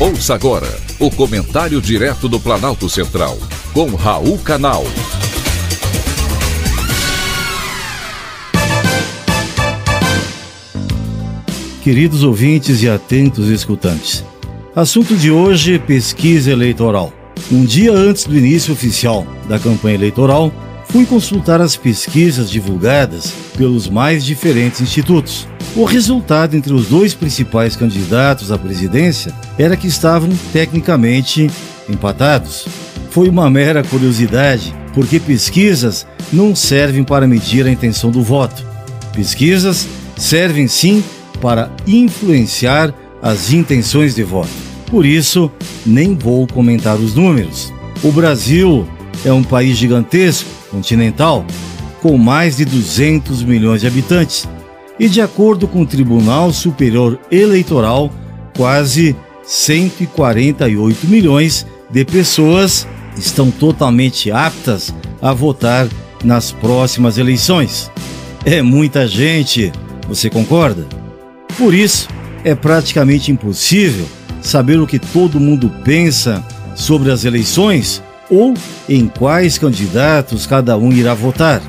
Ouça agora o comentário direto do Planalto Central, com Raul Canal. Queridos ouvintes e atentos escutantes, assunto de hoje: pesquisa eleitoral. Um dia antes do início oficial da campanha eleitoral, fui consultar as pesquisas divulgadas pelos mais diferentes institutos. O resultado entre os dois principais candidatos à presidência era que estavam tecnicamente empatados. Foi uma mera curiosidade, porque pesquisas não servem para medir a intenção do voto. Pesquisas servem sim para influenciar as intenções de voto. Por isso, nem vou comentar os números. O Brasil é um país gigantesco continental, com mais de 200 milhões de habitantes. E, de acordo com o Tribunal Superior Eleitoral, quase 148 milhões de pessoas estão totalmente aptas a votar nas próximas eleições. É muita gente, você concorda? Por isso, é praticamente impossível saber o que todo mundo pensa sobre as eleições ou em quais candidatos cada um irá votar.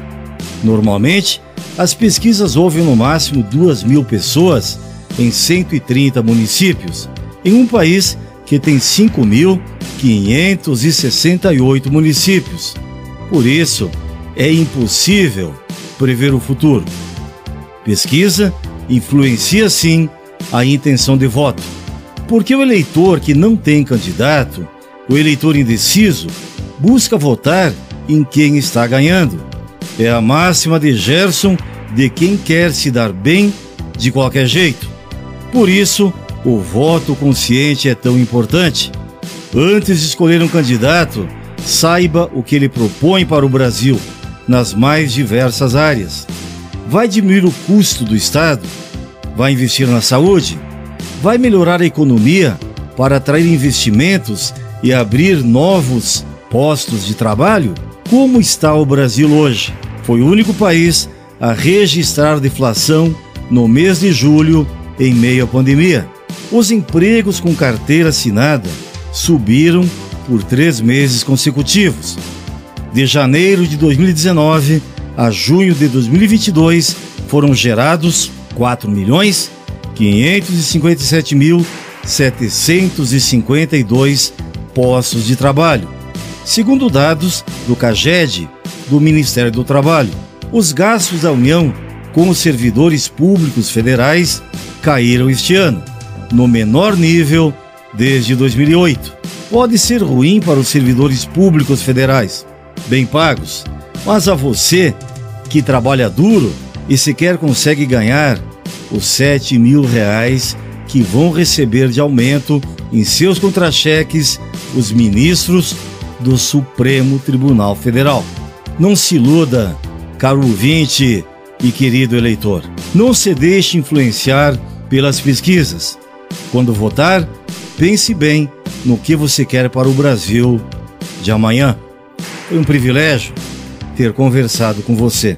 Normalmente, as pesquisas ouvem no máximo 2 mil pessoas em 130 municípios, em um país que tem 5.568 municípios. Por isso, é impossível prever o futuro. Pesquisa influencia sim a intenção de voto, porque o eleitor que não tem candidato, o eleitor indeciso, busca votar em quem está ganhando. É a máxima de Gerson de quem quer se dar bem de qualquer jeito. Por isso, o voto consciente é tão importante. Antes de escolher um candidato, saiba o que ele propõe para o Brasil nas mais diversas áreas. Vai diminuir o custo do Estado? Vai investir na saúde? Vai melhorar a economia para atrair investimentos e abrir novos postos de trabalho? Como está o Brasil hoje? Foi o único país a registrar deflação no mês de julho em meio à pandemia. Os empregos com carteira assinada subiram por três meses consecutivos. De janeiro de 2019 a junho de 2022 foram gerados 4 milhões 557 mil 752 postos de trabalho. Segundo dados do CAGED, do Ministério do Trabalho, os gastos da União com os servidores públicos federais caíram este ano, no menor nível desde 2008. Pode ser ruim para os servidores públicos federais, bem pagos, mas a você que trabalha duro e sequer consegue ganhar os 7 mil reais que vão receber de aumento em seus contra-cheques os ministros do Supremo Tribunal Federal. Não se iluda, caro ouvinte e querido eleitor. Não se deixe influenciar pelas pesquisas. Quando votar, pense bem no que você quer para o Brasil de amanhã. Foi um privilégio ter conversado com você.